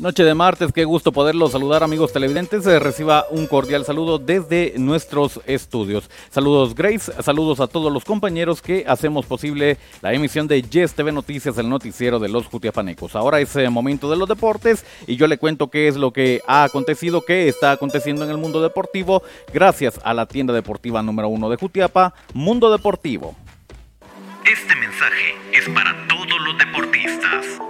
Noche de martes, qué gusto poderlos saludar amigos televidentes. Eh, reciba un cordial saludo desde nuestros estudios. Saludos Grace, saludos a todos los compañeros que hacemos posible la emisión de Yes TV Noticias, el noticiero de los Jutiapanecos. Ahora es el eh, momento de los deportes y yo le cuento qué es lo que ha acontecido, qué está aconteciendo en el mundo deportivo gracias a la tienda deportiva número uno de Jutiapa, Mundo Deportivo. Este mensaje es para todos los deportistas.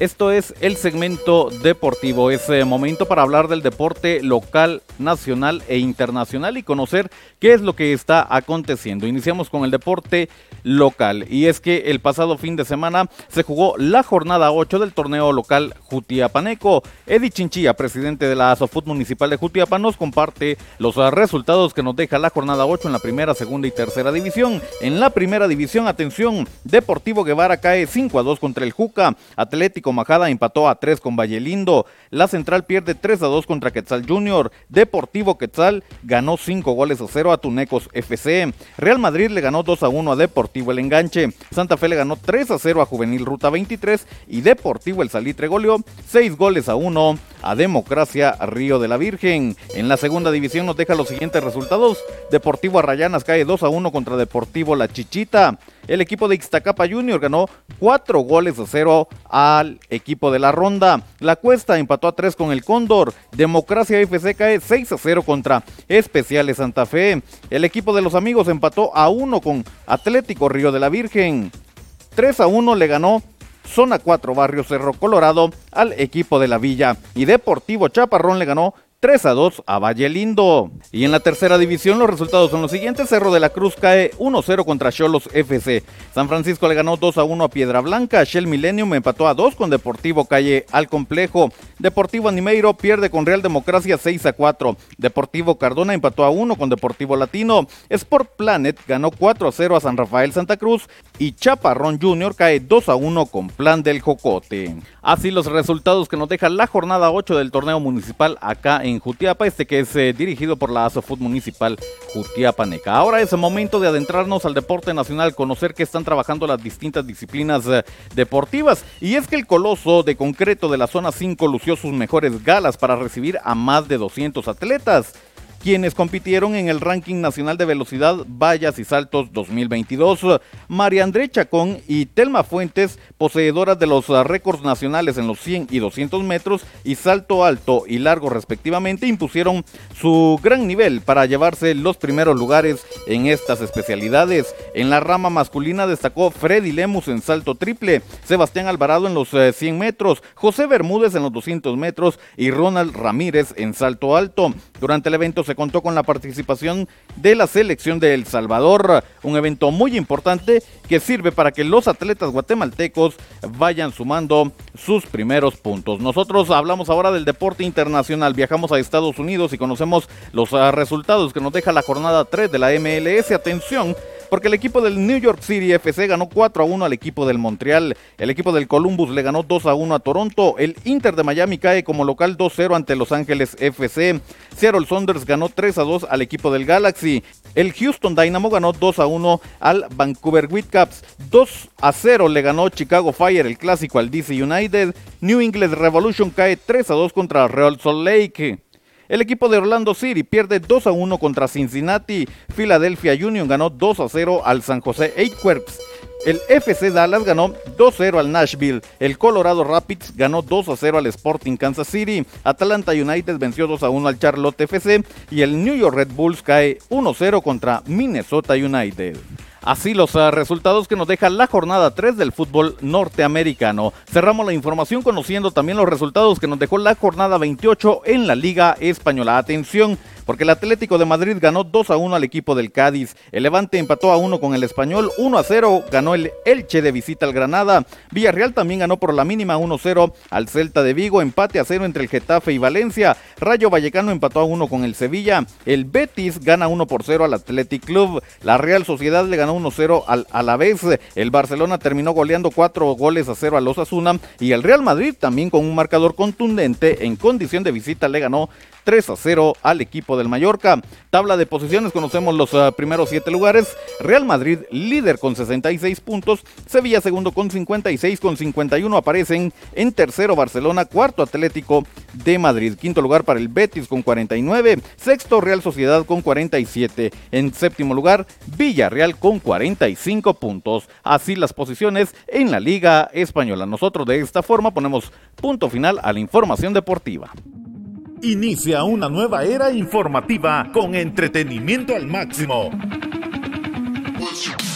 Esto es el segmento deportivo, es eh, momento para hablar del deporte local, nacional e internacional y conocer qué es lo que está aconteciendo. Iniciamos con el deporte local y es que el pasado fin de semana se jugó la jornada 8 del torneo local Jutiapaneco. Eddie Chinchilla, presidente de la ASOFUT Municipal de Jutiapa, nos comparte los resultados que nos deja la jornada 8 en la primera, segunda y tercera división. En la primera división, atención, Deportivo Guevara cae 5 a 2 contra el Juca, Atlético Majada empató a 3 con Lindo. La Central pierde 3 a 2 contra Quetzal Junior. Deportivo Quetzal ganó 5 goles a 0 a Tunecos FC. Real Madrid le ganó 2 a 1 a Deportivo El Enganche. Santa Fe le ganó 3 a 0 a Juvenil Ruta 23 y Deportivo El Salitre goleó 6 goles a 1 a Democracia Río de la Virgen. En la segunda división nos deja los siguientes resultados. Deportivo Arrayanas cae 2 a 1 contra Deportivo La Chichita. El equipo de Ixtacapa Junior ganó 4 goles a 0 al equipo de la ronda. La Cuesta empató a 3 con el Cóndor. Democracia FC cae 6 a 0 contra Especiales Santa Fe. El equipo de los amigos empató a 1 con Atlético Río de la Virgen. 3 a 1 le ganó Zona 4 Barrio Cerro Colorado al equipo de la Villa. Y Deportivo Chaparrón le ganó 3 a 2 a Valle Lindo. Y en la tercera división los resultados son los siguientes. Cerro de la Cruz cae 1-0 contra Cholos FC. San Francisco le ganó 2 a 1 a Piedra Blanca. Shell Millennium empató a 2 con Deportivo Calle al Complejo. Deportivo Animeiro pierde con Real Democracia 6 a 4. Deportivo Cardona empató a 1 con Deportivo Latino. Sport Planet ganó 4 a 0 a San Rafael Santa Cruz. Y Chaparrón Junior cae 2 a 1 con Plan del Jocote. Así los resultados que nos deja la jornada 8 del torneo municipal acá en Jutiapa, este que es eh, dirigido por la ASOFUT Municipal Jutiapaneca. Ahora es el momento de adentrarnos al deporte nacional, conocer que están trabajando las distintas disciplinas eh, deportivas. Y es que el coloso de concreto de la zona 5 lució sus mejores galas para recibir a más de 200 atletas quienes compitieron en el ranking nacional de velocidad, vallas y saltos 2022. María André Chacón y Telma Fuentes, poseedoras de los récords nacionales en los 100 y 200 metros y salto alto y largo respectivamente, impusieron su gran nivel para llevarse los primeros lugares en estas especialidades. En la rama masculina destacó Freddy Lemus en salto triple, Sebastián Alvarado en los 100 eh, metros, José Bermúdez en los 200 metros y Ronald Ramírez en salto alto. Durante el evento se contó con la participación de la selección de El Salvador, un evento muy importante que sirve para que los atletas guatemaltecos vayan sumando sus primeros puntos. Nosotros hablamos ahora del deporte internacional, viajamos a Estados Unidos y conocemos los ah, resultados que nos deja la jornada 3 de la MLS. Atención, porque el equipo del New York City FC ganó 4 a 1 al equipo del Montreal, el equipo del Columbus le ganó 2 a 1 a Toronto, el Inter de Miami cae como local 2-0 ante Los Ángeles FC, Seattle Saunders ganó 3 a 2 al equipo del Galaxy, el Houston Dynamo ganó 2 a 1 al Vancouver Whitecaps, 2 a 0 le ganó Chicago Fire el clásico al DC United, New England Revolution cae 3 a 2 contra Real Salt Lake. El equipo de Orlando City pierde 2 a 1 contra Cincinnati. Philadelphia Union ganó 2 a 0 al San José Earthquakes. El FC Dallas ganó 2-0 al Nashville. El Colorado Rapids ganó 2-0 al Sporting Kansas City. Atlanta United venció 2-1 al Charlotte FC. Y el New York Red Bulls cae 1-0 contra Minnesota United. Así los uh, resultados que nos deja la jornada 3 del fútbol norteamericano. Cerramos la información conociendo también los resultados que nos dejó la jornada 28 en la Liga Española. Atención, porque el Atlético de Madrid ganó 2 a 1 al equipo del Cádiz. El Levante empató a 1 con el Español, 1 a 0 ganó el Elche de visita al Granada. Villarreal también ganó por la mínima 1 0 al Celta de Vigo, empate a 0 entre el Getafe y Valencia. Rayo Vallecano empató a 1 con el Sevilla. El Betis gana 1 por 0 al Athletic Club. La Real Sociedad le ganó 1 0 al Alavés. El Barcelona terminó goleando 4 goles a 0 a los Asuna y el Real Madrid también con un marcador contundente en condición de visita le ganó 3 a 0 al equipo del Mallorca. Tabla de posiciones, conocemos los uh, primeros 7 lugares. Real Madrid líder con 66 puntos. Sevilla segundo con 56, con 51 aparecen en tercero Barcelona, cuarto Atlético de Madrid. Quinto lugar para el Betis con 49. Sexto Real Sociedad con 47. En séptimo lugar Villarreal con 45 puntos. Así las posiciones en la Liga Española. Nosotros de esta forma ponemos punto final a la información deportiva. Inicia una nueva era informativa con entretenimiento al máximo.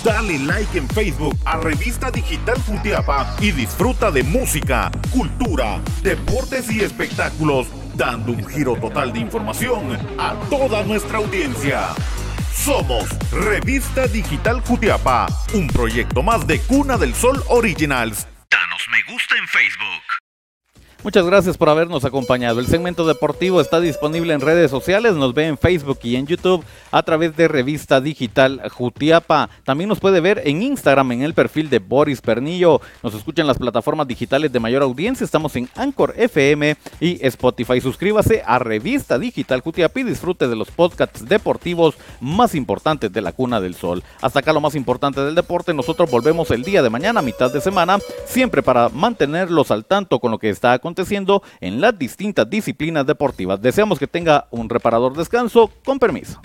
Dale like en Facebook a Revista Digital Futiapa y disfruta de música, cultura, deportes y espectáculos, dando un giro total de información a toda nuestra audiencia. Somos Revista Digital Jutiapa, un proyecto más de Cuna del Sol Originals. Danos me gusta en Facebook. Muchas gracias por habernos acompañado. El segmento deportivo está disponible en redes sociales, nos ve en Facebook y en YouTube a través de Revista Digital Jutiapa. También nos puede ver en Instagram en el perfil de Boris Pernillo. Nos escuchan las plataformas digitales de mayor audiencia. Estamos en Anchor FM y Spotify. Suscríbase a Revista Digital Jutiapa y disfrute de los podcasts deportivos más importantes de la Cuna del Sol. Hasta acá lo más importante del deporte. Nosotros volvemos el día de mañana, mitad de semana, siempre para mantenerlos al tanto con lo que está aconteciendo aconteciendo en las distintas disciplinas deportivas. Deseamos que tenga un reparador descanso. Con permiso.